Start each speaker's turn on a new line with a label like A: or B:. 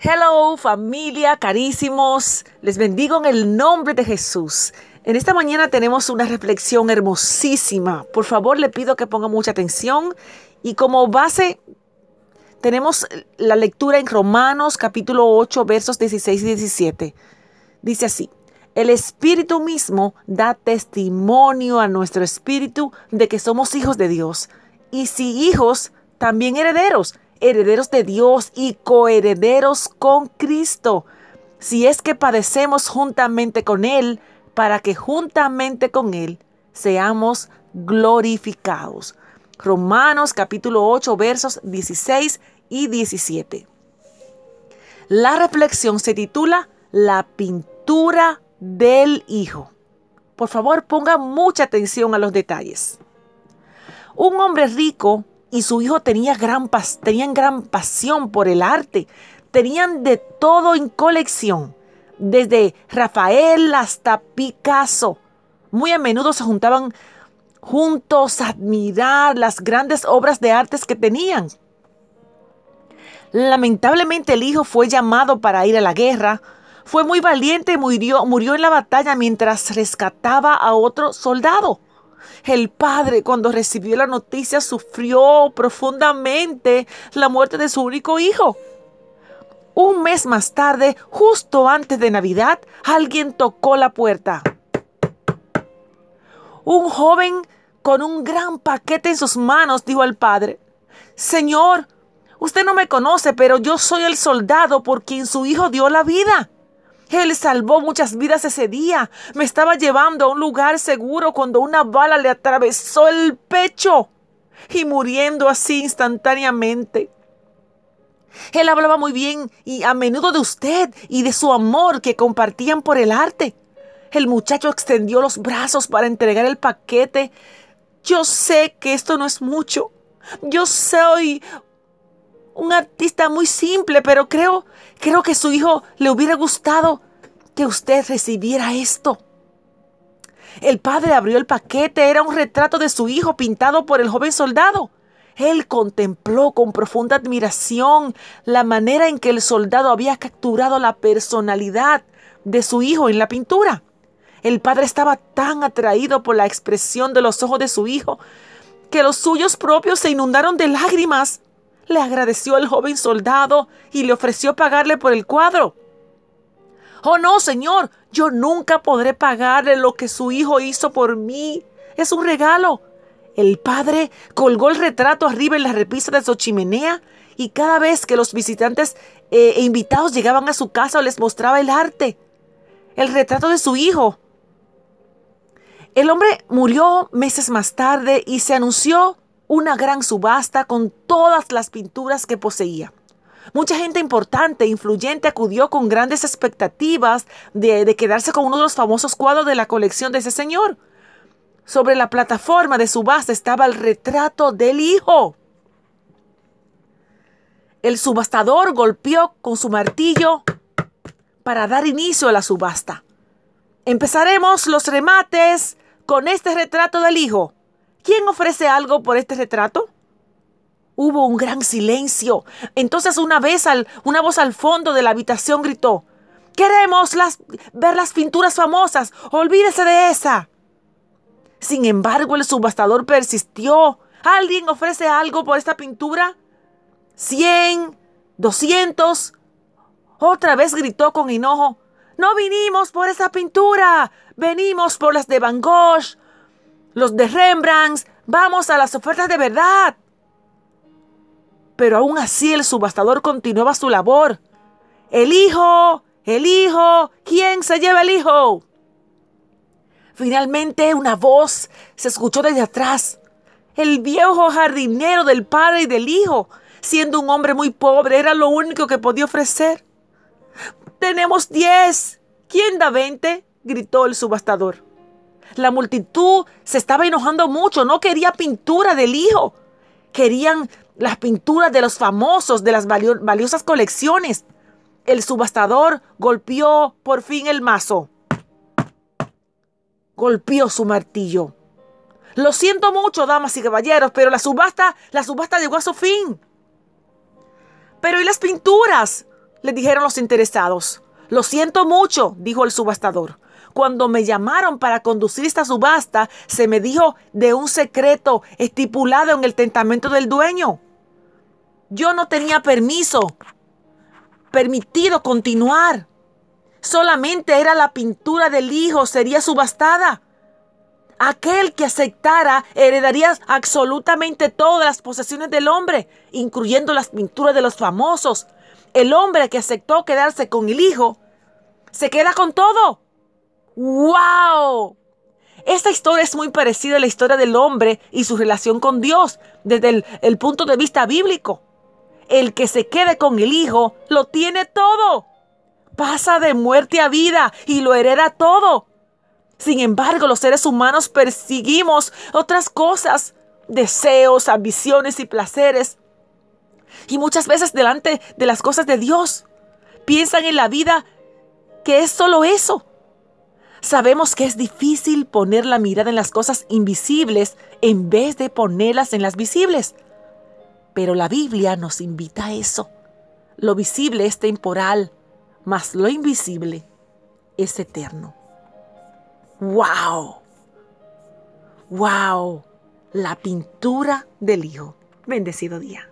A: Hello familia, carísimos, les bendigo en el nombre de Jesús. En esta mañana tenemos una reflexión hermosísima. Por favor, le pido que ponga mucha atención y como base tenemos la lectura en Romanos capítulo 8 versos 16 y 17. Dice así, el Espíritu mismo da testimonio a nuestro espíritu de que somos hijos de Dios. Y si hijos, también herederos herederos de Dios y coherederos con Cristo, si es que padecemos juntamente con Él, para que juntamente con Él seamos glorificados. Romanos capítulo 8 versos 16 y 17. La reflexión se titula La pintura del Hijo. Por favor, ponga mucha atención a los detalles. Un hombre rico y su hijo tenía gran pasión por el arte. Tenían de todo en colección, desde Rafael hasta Picasso. Muy a menudo se juntaban juntos a admirar las grandes obras de artes que tenían. Lamentablemente el hijo fue llamado para ir a la guerra. Fue muy valiente y murió en la batalla mientras rescataba a otro soldado. El padre cuando recibió la noticia sufrió profundamente la muerte de su único hijo. Un mes más tarde, justo antes de Navidad, alguien tocó la puerta. Un joven con un gran paquete en sus manos dijo al padre, Señor, usted no me conoce, pero yo soy el soldado por quien su hijo dio la vida. Él salvó muchas vidas ese día. Me estaba llevando a un lugar seguro cuando una bala le atravesó el pecho y muriendo así instantáneamente. Él hablaba muy bien y a menudo de usted y de su amor que compartían por el arte. El muchacho extendió los brazos para entregar el paquete. Yo sé que esto no es mucho. Yo soy un artista muy simple, pero creo, creo que su hijo le hubiera gustado que usted recibiera esto. El padre abrió el paquete, era un retrato de su hijo pintado por el joven soldado. Él contempló con profunda admiración la manera en que el soldado había capturado la personalidad de su hijo en la pintura. El padre estaba tan atraído por la expresión de los ojos de su hijo que los suyos propios se inundaron de lágrimas. Le agradeció al joven soldado y le ofreció pagarle por el cuadro. Oh no, Señor, yo nunca podré pagarle lo que su hijo hizo por mí. Es un regalo. El padre colgó el retrato arriba en la repisa de su chimenea y cada vez que los visitantes eh, e invitados llegaban a su casa les mostraba el arte, el retrato de su hijo. El hombre murió meses más tarde y se anunció una gran subasta con todas las pinturas que poseía. Mucha gente importante, e influyente, acudió con grandes expectativas de, de, quedarse con uno de los famosos cuadros de la colección de ese señor. Sobre la plataforma de subasta estaba el retrato del hijo. El subastador golpeó con su martillo para dar inicio a la subasta. Empezaremos los remates con este retrato del hijo. ¿Quién ofrece algo por este retrato? Hubo un gran silencio. Entonces una vez una voz al fondo de la habitación gritó, Queremos las, ver las pinturas famosas. Olvídese de esa. Sin embargo, el subastador persistió. ¿Alguien ofrece algo por esta pintura? ¿Cien? ¿Doscientos? Otra vez gritó con enojo. No vinimos por esa pintura. Venimos por las de Van Gogh, los de Rembrandt. Vamos a las ofertas de verdad. Pero aún así el subastador continuaba su labor. El hijo, el hijo, ¿quién se lleva el hijo? Finalmente una voz se escuchó desde atrás. El viejo jardinero del padre y del hijo, siendo un hombre muy pobre, era lo único que podía ofrecer. Tenemos diez. ¿Quién da veinte? gritó el subastador. La multitud se estaba enojando mucho, no quería pintura del hijo. Querían las pinturas de los famosos, de las valiosas colecciones. El subastador golpeó por fin el mazo. Golpeó su martillo. Lo siento mucho, damas y caballeros, pero la subasta, la subasta llegó a su fin. Pero ¿y las pinturas? le dijeron los interesados. Lo siento mucho, dijo el subastador. Cuando me llamaron para conducir esta subasta, se me dijo de un secreto estipulado en el testamento del dueño. Yo no tenía permiso, permitido continuar. Solamente era la pintura del hijo, sería subastada. Aquel que aceptara heredaría absolutamente todas las posesiones del hombre, incluyendo las pinturas de los famosos. El hombre que aceptó quedarse con el hijo, se queda con todo. ¡Wow! Esta historia es muy parecida a la historia del hombre y su relación con Dios desde el, el punto de vista bíblico. El que se quede con el hijo lo tiene todo. Pasa de muerte a vida y lo hereda todo. Sin embargo, los seres humanos perseguimos otras cosas, deseos, ambiciones y placeres. Y muchas veces delante de las cosas de Dios, piensan en la vida que es solo eso. Sabemos que es difícil poner la mirada en las cosas invisibles en vez de ponerlas en las visibles. Pero la Biblia nos invita a eso. Lo visible es temporal, mas lo invisible es eterno. ¡Wow! ¡Wow! La pintura del Hijo. Bendecido día.